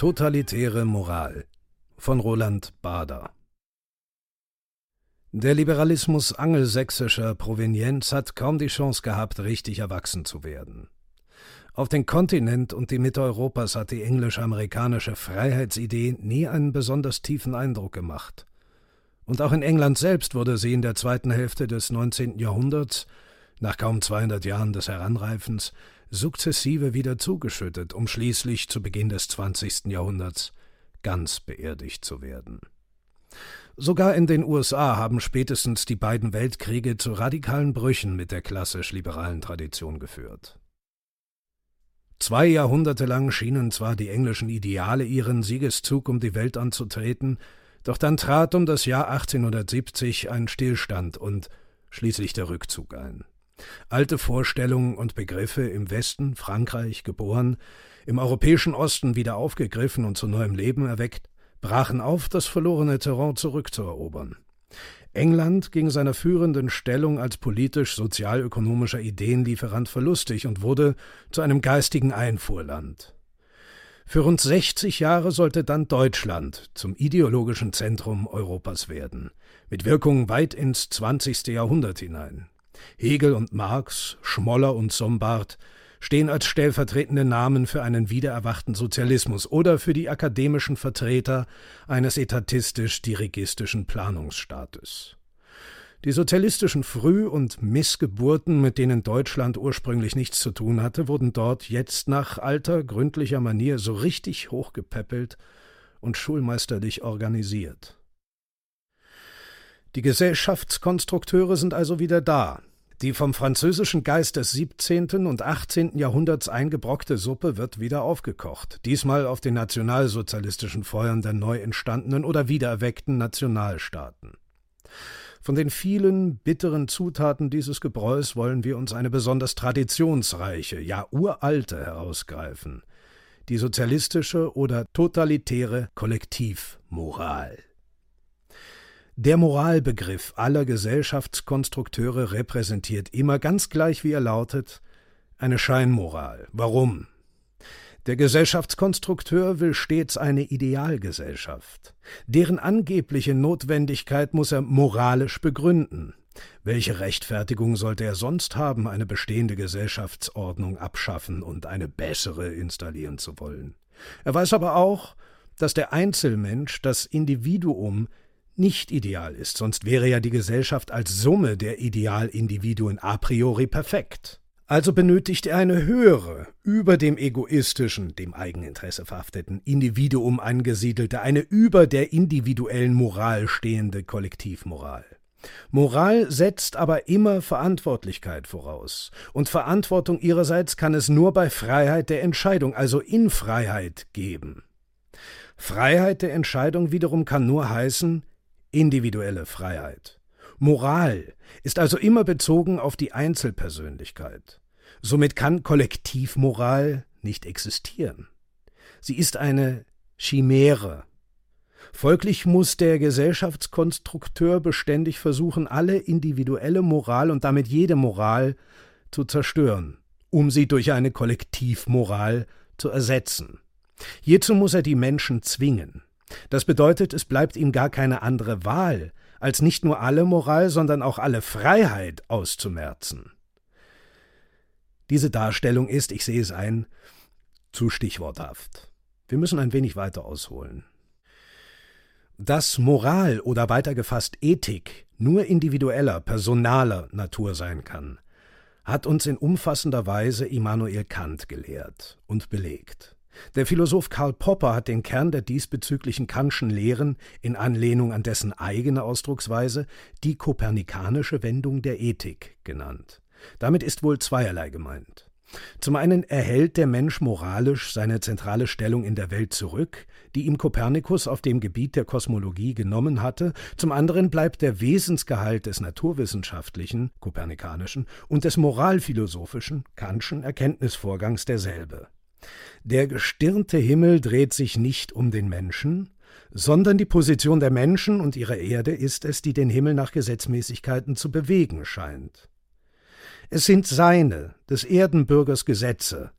Totalitäre Moral von Roland Bader Der Liberalismus angelsächsischer Provenienz hat kaum die Chance gehabt, richtig erwachsen zu werden. Auf den Kontinent und die Mitte Europas hat die englisch-amerikanische Freiheitsidee nie einen besonders tiefen Eindruck gemacht. Und auch in England selbst wurde sie in der zweiten Hälfte des 19. Jahrhunderts, nach kaum 200 Jahren des Heranreifens, sukzessive wieder zugeschüttet, um schließlich zu Beginn des 20. Jahrhunderts ganz beerdigt zu werden. Sogar in den USA haben spätestens die beiden Weltkriege zu radikalen Brüchen mit der klassisch-liberalen Tradition geführt. Zwei Jahrhunderte lang schienen zwar die englischen Ideale ihren Siegeszug um die Welt anzutreten, doch dann trat um das Jahr 1870 ein Stillstand und schließlich der Rückzug ein. Alte Vorstellungen und Begriffe im Westen, Frankreich geboren, im europäischen Osten wieder aufgegriffen und zu neuem Leben erweckt, brachen auf, das verlorene Terrain zurückzuerobern. England ging seiner führenden Stellung als politisch-sozialökonomischer Ideenlieferant verlustig und wurde zu einem geistigen Einfuhrland. Für rund 60 Jahre sollte dann Deutschland zum ideologischen Zentrum Europas werden, mit Wirkung weit ins 20. Jahrhundert hinein. Hegel und Marx, Schmoller und Sombart stehen als stellvertretende Namen für einen wiedererwachten Sozialismus oder für die akademischen Vertreter eines etatistisch-dirigistischen Planungsstaates. Die sozialistischen Früh- und Missgeburten, mit denen Deutschland ursprünglich nichts zu tun hatte, wurden dort jetzt nach alter, gründlicher Manier so richtig hochgepäppelt und schulmeisterlich organisiert. Die Gesellschaftskonstrukteure sind also wieder da, die vom französischen Geist des 17. und 18. Jahrhunderts eingebrockte Suppe wird wieder aufgekocht, diesmal auf den nationalsozialistischen Feuern der neu entstandenen oder wiedererweckten Nationalstaaten. Von den vielen bitteren Zutaten dieses Gebräus wollen wir uns eine besonders traditionsreiche, ja uralte herausgreifen, die sozialistische oder totalitäre Kollektivmoral. Der Moralbegriff aller Gesellschaftskonstrukteure repräsentiert immer ganz gleich, wie er lautet, eine Scheinmoral. Warum? Der Gesellschaftskonstrukteur will stets eine Idealgesellschaft. Deren angebliche Notwendigkeit muss er moralisch begründen. Welche Rechtfertigung sollte er sonst haben, eine bestehende Gesellschaftsordnung abschaffen und eine bessere installieren zu wollen? Er weiß aber auch, dass der Einzelmensch, das Individuum, nicht ideal ist, sonst wäre ja die Gesellschaft als Summe der Idealindividuen a priori perfekt. Also benötigt er eine höhere, über dem egoistischen, dem Eigeninteresse verhafteten Individuum angesiedelte, eine über der individuellen Moral stehende Kollektivmoral. Moral setzt aber immer Verantwortlichkeit voraus, und Verantwortung ihrerseits kann es nur bei Freiheit der Entscheidung, also in Freiheit, geben. Freiheit der Entscheidung wiederum kann nur heißen, individuelle Freiheit. Moral ist also immer bezogen auf die Einzelpersönlichkeit. Somit kann Kollektivmoral nicht existieren. Sie ist eine Chimäre. Folglich muss der Gesellschaftskonstrukteur beständig versuchen, alle individuelle Moral und damit jede Moral zu zerstören, um sie durch eine Kollektivmoral zu ersetzen. Hierzu muss er die Menschen zwingen. Das bedeutet, es bleibt ihm gar keine andere Wahl, als nicht nur alle Moral, sondern auch alle Freiheit auszumerzen. Diese Darstellung ist, ich sehe es ein, zu stichworthaft. Wir müssen ein wenig weiter ausholen. Dass Moral oder weiter gefasst Ethik nur individueller, personaler Natur sein kann, hat uns in umfassender Weise Immanuel Kant gelehrt und belegt. Der Philosoph Karl Popper hat den Kern der diesbezüglichen Kantschen Lehren in Anlehnung an dessen eigene Ausdrucksweise die kopernikanische Wendung der Ethik genannt. Damit ist wohl zweierlei gemeint. Zum einen erhält der Mensch moralisch seine zentrale Stellung in der Welt zurück, die ihm Kopernikus auf dem Gebiet der Kosmologie genommen hatte, zum anderen bleibt der Wesensgehalt des naturwissenschaftlichen, kopernikanischen und des moralphilosophischen, Kantschen Erkenntnisvorgangs derselbe. Der gestirnte Himmel dreht sich nicht um den Menschen, sondern die Position der Menschen und ihrer Erde ist es, die den Himmel nach Gesetzmäßigkeiten zu bewegen scheint. Es sind seine, des Erdenbürgers Gesetze,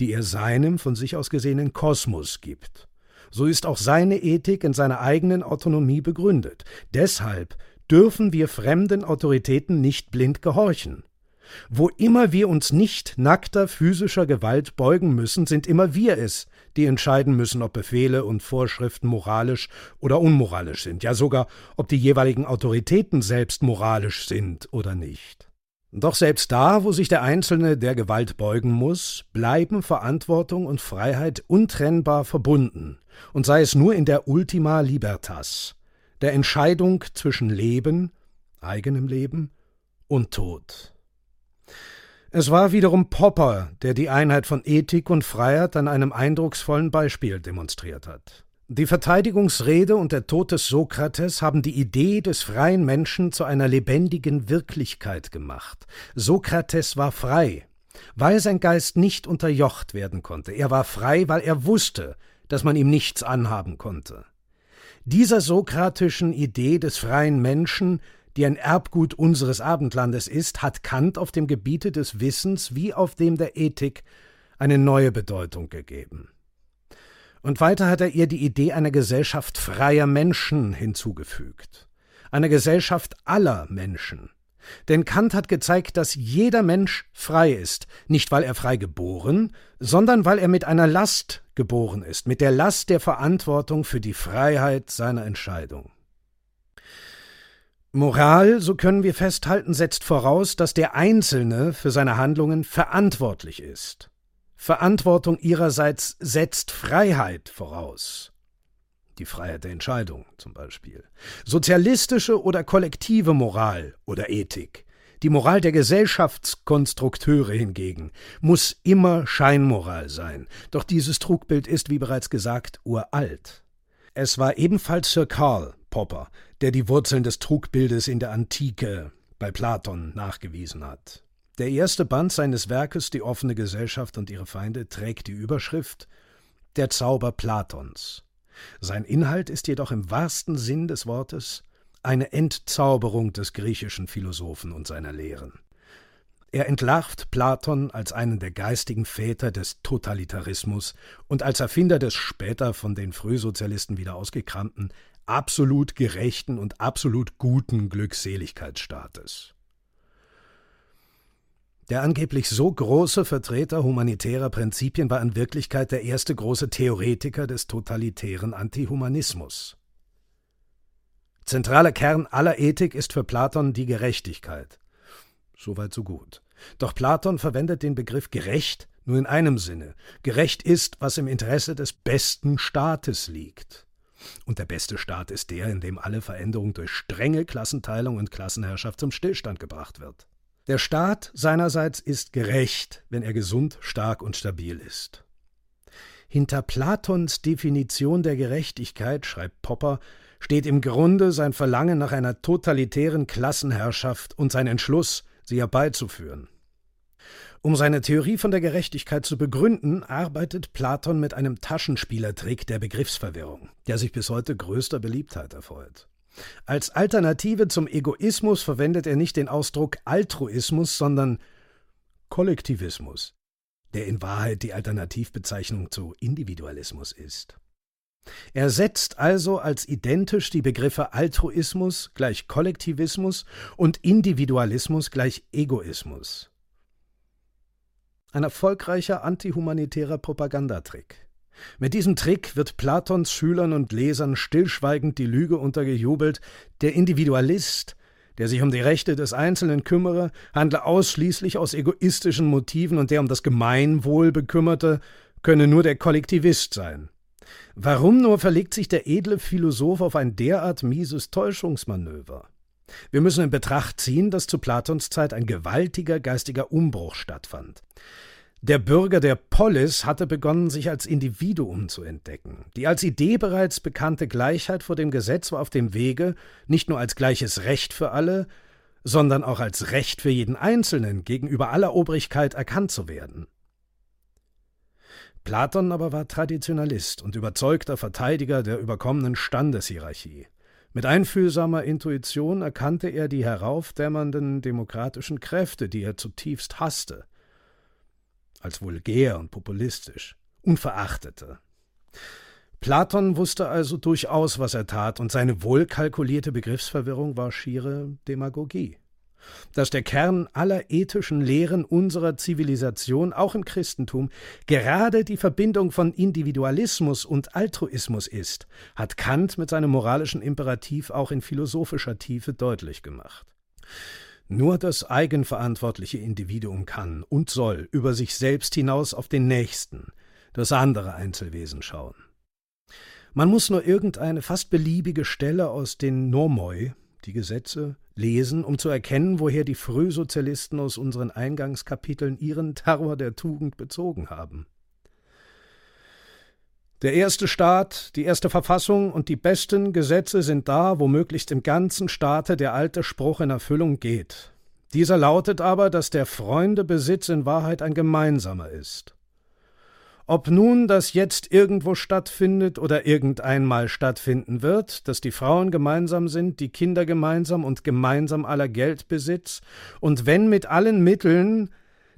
die er seinem von sich aus gesehenen Kosmos gibt, so ist auch seine Ethik in seiner eigenen Autonomie begründet. Deshalb dürfen wir fremden Autoritäten nicht blind gehorchen. Wo immer wir uns nicht nackter physischer Gewalt beugen müssen, sind immer wir es, die entscheiden müssen, ob Befehle und Vorschriften moralisch oder unmoralisch sind, ja sogar, ob die jeweiligen Autoritäten selbst moralisch sind oder nicht. Doch selbst da, wo sich der Einzelne der Gewalt beugen muss, bleiben Verantwortung und Freiheit untrennbar verbunden, und sei es nur in der Ultima Libertas, der Entscheidung zwischen Leben, eigenem Leben und Tod. Es war wiederum Popper, der die Einheit von Ethik und Freiheit an einem eindrucksvollen Beispiel demonstriert hat. Die Verteidigungsrede und der Tod des Sokrates haben die Idee des freien Menschen zu einer lebendigen Wirklichkeit gemacht. Sokrates war frei, weil sein Geist nicht unterjocht werden konnte. Er war frei, weil er wusste, dass man ihm nichts anhaben konnte. Dieser sokratischen Idee des freien Menschen die ein Erbgut unseres Abendlandes ist, hat Kant auf dem Gebiete des Wissens wie auf dem der Ethik eine neue Bedeutung gegeben. Und weiter hat er ihr die Idee einer Gesellschaft freier Menschen hinzugefügt, einer Gesellschaft aller Menschen. Denn Kant hat gezeigt, dass jeder Mensch frei ist, nicht weil er frei geboren, sondern weil er mit einer Last geboren ist, mit der Last der Verantwortung für die Freiheit seiner Entscheidung. Moral, so können wir festhalten, setzt voraus, dass der Einzelne für seine Handlungen verantwortlich ist. Verantwortung ihrerseits setzt Freiheit voraus. Die Freiheit der Entscheidung zum Beispiel. Sozialistische oder kollektive Moral oder Ethik. Die Moral der Gesellschaftskonstrukteure hingegen muss immer Scheinmoral sein. Doch dieses Trugbild ist, wie bereits gesagt, uralt. Es war ebenfalls Sir Karl Popper, der die Wurzeln des Trugbildes in der Antike bei Platon nachgewiesen hat. Der erste Band seines Werkes Die offene Gesellschaft und ihre Feinde trägt die Überschrift Der Zauber Platons. Sein Inhalt ist jedoch im wahrsten Sinn des Wortes eine Entzauberung des griechischen Philosophen und seiner Lehren. Er entlarvt Platon als einen der geistigen Väter des Totalitarismus und als Erfinder des später von den Frühsozialisten wieder ausgekramten absolut gerechten und absolut guten Glückseligkeitsstaates. Der angeblich so große Vertreter humanitärer Prinzipien war in Wirklichkeit der erste große Theoretiker des totalitären Antihumanismus. Zentraler Kern aller Ethik ist für Platon die Gerechtigkeit. Soweit so gut. Doch Platon verwendet den Begriff gerecht nur in einem Sinne. Gerecht ist, was im Interesse des besten Staates liegt. Und der beste Staat ist der, in dem alle Veränderung durch strenge Klassenteilung und Klassenherrschaft zum Stillstand gebracht wird. Der Staat seinerseits ist gerecht, wenn er gesund, stark und stabil ist. Hinter Platons Definition der Gerechtigkeit, schreibt Popper, steht im Grunde sein Verlangen nach einer totalitären Klassenherrschaft und sein Entschluss, sie herbeizuführen. Um seine Theorie von der Gerechtigkeit zu begründen, arbeitet Platon mit einem Taschenspielertrick der Begriffsverwirrung, der sich bis heute größter Beliebtheit erfreut. Als Alternative zum Egoismus verwendet er nicht den Ausdruck Altruismus, sondern Kollektivismus, der in Wahrheit die Alternativbezeichnung zu Individualismus ist. Er setzt also als identisch die Begriffe Altruismus gleich Kollektivismus und Individualismus gleich Egoismus. Ein erfolgreicher antihumanitärer Propagandatrick. Mit diesem Trick wird Platons Schülern und Lesern stillschweigend die Lüge untergejubelt, der Individualist, der sich um die Rechte des Einzelnen kümmere, handle ausschließlich aus egoistischen Motiven und der um das Gemeinwohl bekümmerte, könne nur der Kollektivist sein. Warum nur verlegt sich der edle Philosoph auf ein derart mieses Täuschungsmanöver? Wir müssen in Betracht ziehen, dass zu Platons Zeit ein gewaltiger geistiger Umbruch stattfand. Der Bürger der Polis hatte begonnen, sich als Individuum zu entdecken. Die als Idee bereits bekannte Gleichheit vor dem Gesetz war auf dem Wege, nicht nur als gleiches Recht für alle, sondern auch als Recht für jeden Einzelnen gegenüber aller Obrigkeit erkannt zu werden. Platon aber war Traditionalist und überzeugter Verteidiger der überkommenen Standeshierarchie. Mit einfühlsamer Intuition erkannte er die heraufdämmernden demokratischen Kräfte, die er zutiefst hasste als vulgär und populistisch, unverachtete. Platon wusste also durchaus, was er tat, und seine wohlkalkulierte Begriffsverwirrung war schiere Demagogie. Dass der Kern aller ethischen Lehren unserer Zivilisation, auch im Christentum, gerade die Verbindung von Individualismus und Altruismus ist, hat Kant mit seinem moralischen Imperativ auch in philosophischer Tiefe deutlich gemacht. Nur das eigenverantwortliche Individuum kann und soll über sich selbst hinaus auf den Nächsten, das andere Einzelwesen schauen. Man muss nur irgendeine fast beliebige Stelle aus den Nomoi, die Gesetze, lesen, um zu erkennen, woher die Frühsozialisten aus unseren Eingangskapiteln ihren Terror der Tugend bezogen haben. Der erste Staat, die erste Verfassung und die besten Gesetze sind da, wo möglichst im ganzen Staate der alte Spruch in Erfüllung geht. Dieser lautet aber, dass der Freunde Besitz in Wahrheit ein gemeinsamer ist. Ob nun das jetzt irgendwo stattfindet oder irgendeinmal stattfinden wird, dass die Frauen gemeinsam sind, die Kinder gemeinsam und gemeinsam aller Geldbesitz, und wenn mit allen Mitteln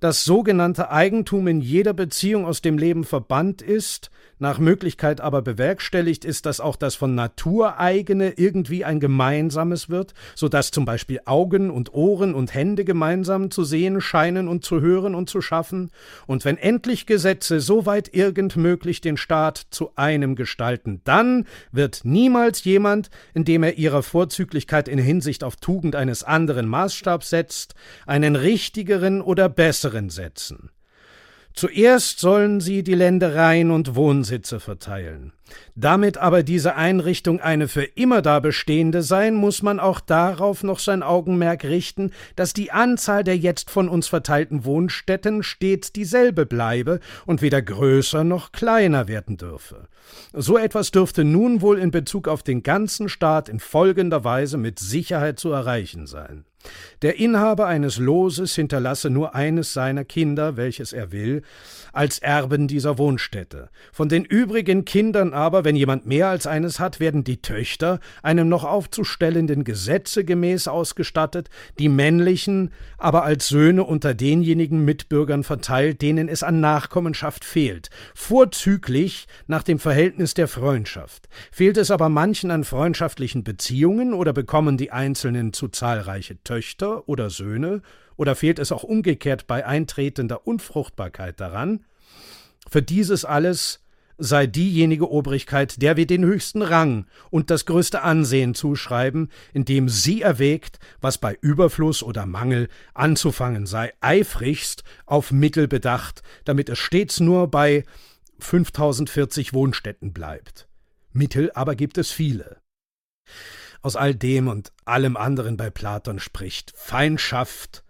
das sogenannte Eigentum in jeder Beziehung aus dem Leben verbannt ist, nach Möglichkeit aber bewerkstelligt ist, dass auch das von Natur eigene irgendwie ein gemeinsames wird, so dass zum Beispiel Augen und Ohren und Hände gemeinsam zu sehen scheinen und zu hören und zu schaffen, und wenn endlich Gesetze soweit irgend möglich den Staat zu einem gestalten, dann wird niemals jemand, indem er ihrer Vorzüglichkeit in Hinsicht auf Tugend eines anderen Maßstab setzt, einen richtigeren oder besseren setzen. Zuerst sollen sie die Ländereien und Wohnsitze verteilen. Damit aber diese Einrichtung eine für immer da bestehende sein, muss man auch darauf noch sein Augenmerk richten, dass die Anzahl der jetzt von uns verteilten Wohnstätten stets dieselbe bleibe und weder größer noch kleiner werden dürfe. So etwas dürfte nun wohl in Bezug auf den ganzen Staat in folgender Weise mit Sicherheit zu erreichen sein. Der Inhaber eines Loses hinterlasse nur eines seiner Kinder, welches er will, als Erben dieser Wohnstätte. Von den übrigen Kindern aber, wenn jemand mehr als eines hat, werden die Töchter, einem noch aufzustellenden Gesetze gemäß ausgestattet, die männlichen aber als Söhne unter denjenigen Mitbürgern verteilt, denen es an Nachkommenschaft fehlt, vorzüglich nach dem Verhältnis der Freundschaft. Fehlt es aber manchen an freundschaftlichen Beziehungen oder bekommen die Einzelnen zu zahlreiche Töchter oder Söhne, oder fehlt es auch umgekehrt bei eintretender Unfruchtbarkeit daran? Für dieses alles sei diejenige Obrigkeit, der wir den höchsten Rang und das größte Ansehen zuschreiben, indem sie erwägt, was bei Überfluss oder Mangel anzufangen sei, eifrigst auf Mittel bedacht, damit es stets nur bei 5040 Wohnstätten bleibt. Mittel aber gibt es viele. Aus all dem und allem anderen bei Platon spricht Feindschaft,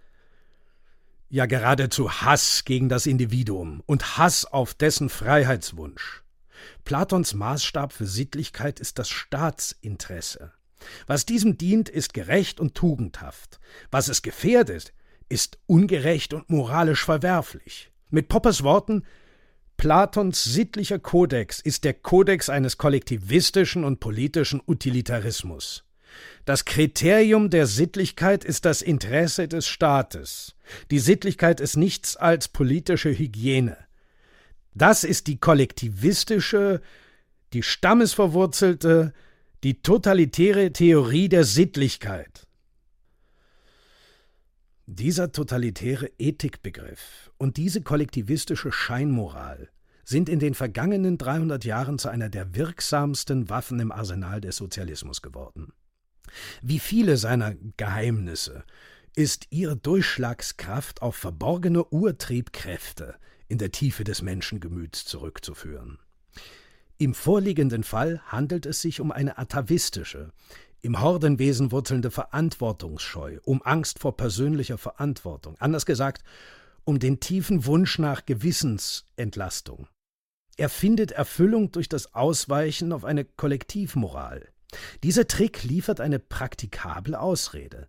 ja geradezu Hass gegen das Individuum und Hass auf dessen Freiheitswunsch. Platons Maßstab für Sittlichkeit ist das Staatsinteresse. Was diesem dient, ist gerecht und tugendhaft. Was es gefährdet, ist ungerecht und moralisch verwerflich. Mit Poppers Worten Platons sittlicher Kodex ist der Kodex eines kollektivistischen und politischen Utilitarismus. Das Kriterium der Sittlichkeit ist das Interesse des Staates. Die Sittlichkeit ist nichts als politische Hygiene. Das ist die kollektivistische, die stammesverwurzelte, die totalitäre Theorie der Sittlichkeit. Dieser totalitäre Ethikbegriff und diese kollektivistische Scheinmoral sind in den vergangenen 300 Jahren zu einer der wirksamsten Waffen im Arsenal des Sozialismus geworden. Wie viele seiner Geheimnisse ist ihre Durchschlagskraft auf verborgene Urtriebkräfte in der Tiefe des Menschengemüts zurückzuführen. Im vorliegenden Fall handelt es sich um eine atavistische, im Hordenwesen wurzelnde Verantwortungsscheu, um Angst vor persönlicher Verantwortung, anders gesagt, um den tiefen Wunsch nach Gewissensentlastung. Er findet Erfüllung durch das Ausweichen auf eine Kollektivmoral. Dieser Trick liefert eine praktikable Ausrede.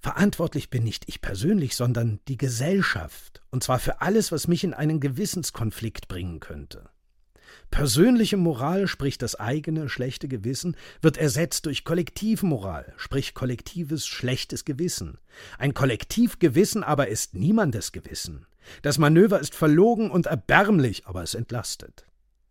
Verantwortlich bin nicht ich persönlich, sondern die Gesellschaft, und zwar für alles, was mich in einen Gewissenskonflikt bringen könnte. Persönliche Moral, sprich das eigene schlechte Gewissen, wird ersetzt durch Kollektivmoral, sprich kollektives schlechtes Gewissen. Ein Kollektivgewissen aber ist niemandes Gewissen. Das Manöver ist verlogen und erbärmlich, aber es entlastet.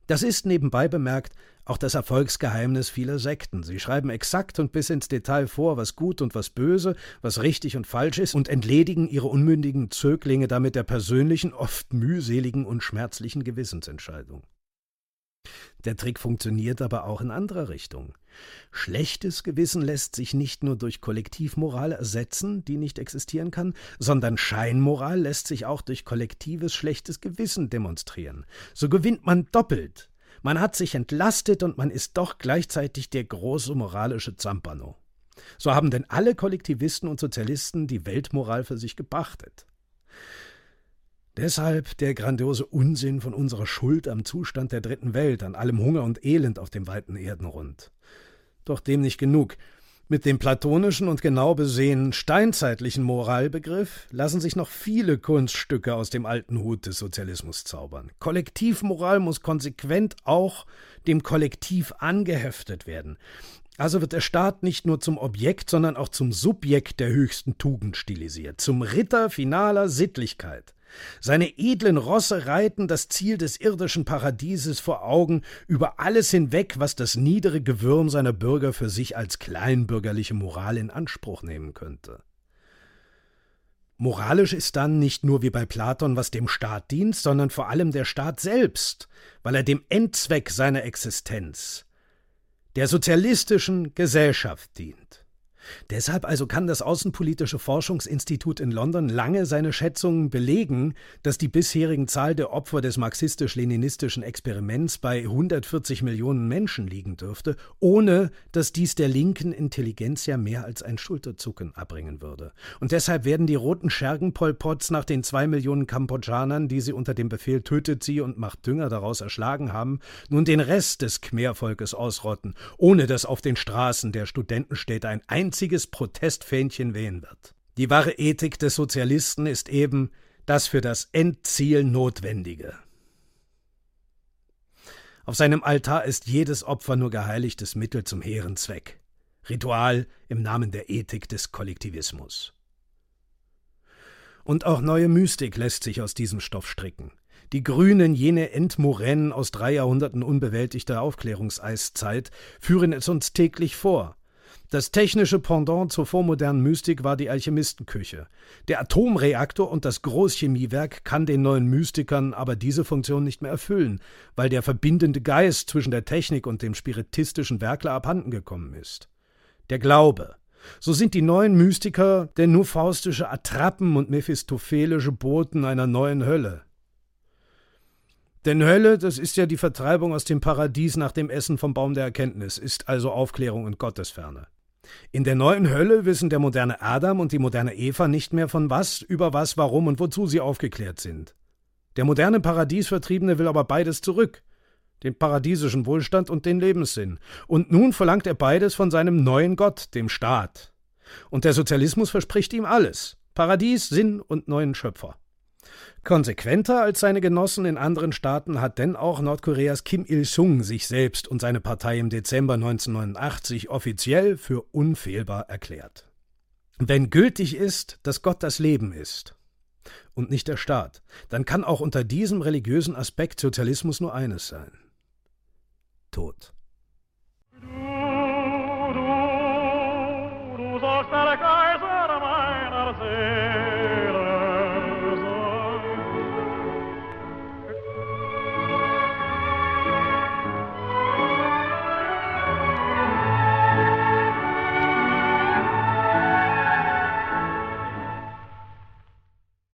Das ist nebenbei bemerkt auch das Erfolgsgeheimnis vieler Sekten. Sie schreiben exakt und bis ins Detail vor, was gut und was böse, was richtig und falsch ist und entledigen ihre unmündigen Zöglinge damit der persönlichen, oft mühseligen und schmerzlichen Gewissensentscheidung. Der Trick funktioniert aber auch in anderer Richtung. Schlechtes Gewissen lässt sich nicht nur durch Kollektivmoral ersetzen, die nicht existieren kann, sondern Scheinmoral lässt sich auch durch kollektives schlechtes Gewissen demonstrieren. So gewinnt man doppelt. Man hat sich entlastet und man ist doch gleichzeitig der große moralische Zampano. So haben denn alle Kollektivisten und Sozialisten die Weltmoral für sich gepachtet. Deshalb der grandiose Unsinn von unserer Schuld am Zustand der dritten Welt, an allem Hunger und Elend auf dem weiten Erdenrund. Doch dem nicht genug. Mit dem platonischen und genau besehen steinzeitlichen Moralbegriff lassen sich noch viele Kunststücke aus dem alten Hut des Sozialismus zaubern. Kollektivmoral muss konsequent auch dem Kollektiv angeheftet werden. Also wird der Staat nicht nur zum Objekt, sondern auch zum Subjekt der höchsten Tugend stilisiert, zum Ritter finaler Sittlichkeit. Seine edlen Rosse reiten das Ziel des irdischen Paradieses vor Augen über alles hinweg, was das niedere Gewürm seiner Bürger für sich als kleinbürgerliche Moral in Anspruch nehmen könnte. Moralisch ist dann nicht nur wie bei Platon, was dem Staat dient, sondern vor allem der Staat selbst, weil er dem Endzweck seiner Existenz, der sozialistischen Gesellschaft dient. Deshalb also kann das Außenpolitische Forschungsinstitut in London lange seine Schätzungen belegen, dass die bisherigen Zahl der Opfer des marxistisch-leninistischen Experiments bei 140 Millionen Menschen liegen dürfte, ohne dass dies der linken Intelligenz ja mehr als ein Schulterzucken abbringen würde. Und deshalb werden die roten Schergen Pol Pots nach den zwei Millionen Kambodschanern, die sie unter dem Befehl tötet sie und macht Dünger daraus erschlagen haben, nun den Rest des Khmervolkes ausrotten, ohne dass auf den Straßen der Studentenstädte ein einziges einziges Protestfähnchen wehen wird. Die wahre Ethik des Sozialisten ist eben das für das Endziel Notwendige. Auf seinem Altar ist jedes Opfer nur geheiligtes Mittel zum hehren Zweck. Ritual im Namen der Ethik des Kollektivismus. Und auch neue Mystik lässt sich aus diesem Stoff stricken. Die Grünen, jene Endmoränen aus drei Jahrhunderten unbewältigter Aufklärungseiszeit, führen es uns täglich vor. Das technische Pendant zur vormodernen Mystik war die Alchemistenküche. Der Atomreaktor und das Großchemiewerk kann den neuen Mystikern aber diese Funktion nicht mehr erfüllen, weil der verbindende Geist zwischen der Technik und dem spiritistischen Werkler abhanden gekommen ist. Der Glaube. So sind die neuen Mystiker denn nur faustische Attrappen und mephistophelische Boten einer neuen Hölle. Denn Hölle, das ist ja die Vertreibung aus dem Paradies nach dem Essen vom Baum der Erkenntnis, ist also Aufklärung und Gottesferne. In der neuen Hölle wissen der moderne Adam und die moderne Eva nicht mehr von was, über was, warum und wozu sie aufgeklärt sind. Der moderne Paradiesvertriebene will aber beides zurück den paradiesischen Wohlstand und den Lebenssinn. Und nun verlangt er beides von seinem neuen Gott, dem Staat. Und der Sozialismus verspricht ihm alles Paradies, Sinn und neuen Schöpfer. Konsequenter als seine Genossen in anderen Staaten hat denn auch Nordkoreas Kim Il-sung sich selbst und seine Partei im Dezember 1989 offiziell für unfehlbar erklärt. Wenn gültig ist, dass Gott das Leben ist und nicht der Staat, dann kann auch unter diesem religiösen Aspekt Sozialismus nur eines sein: Tod. Du, du, du sollst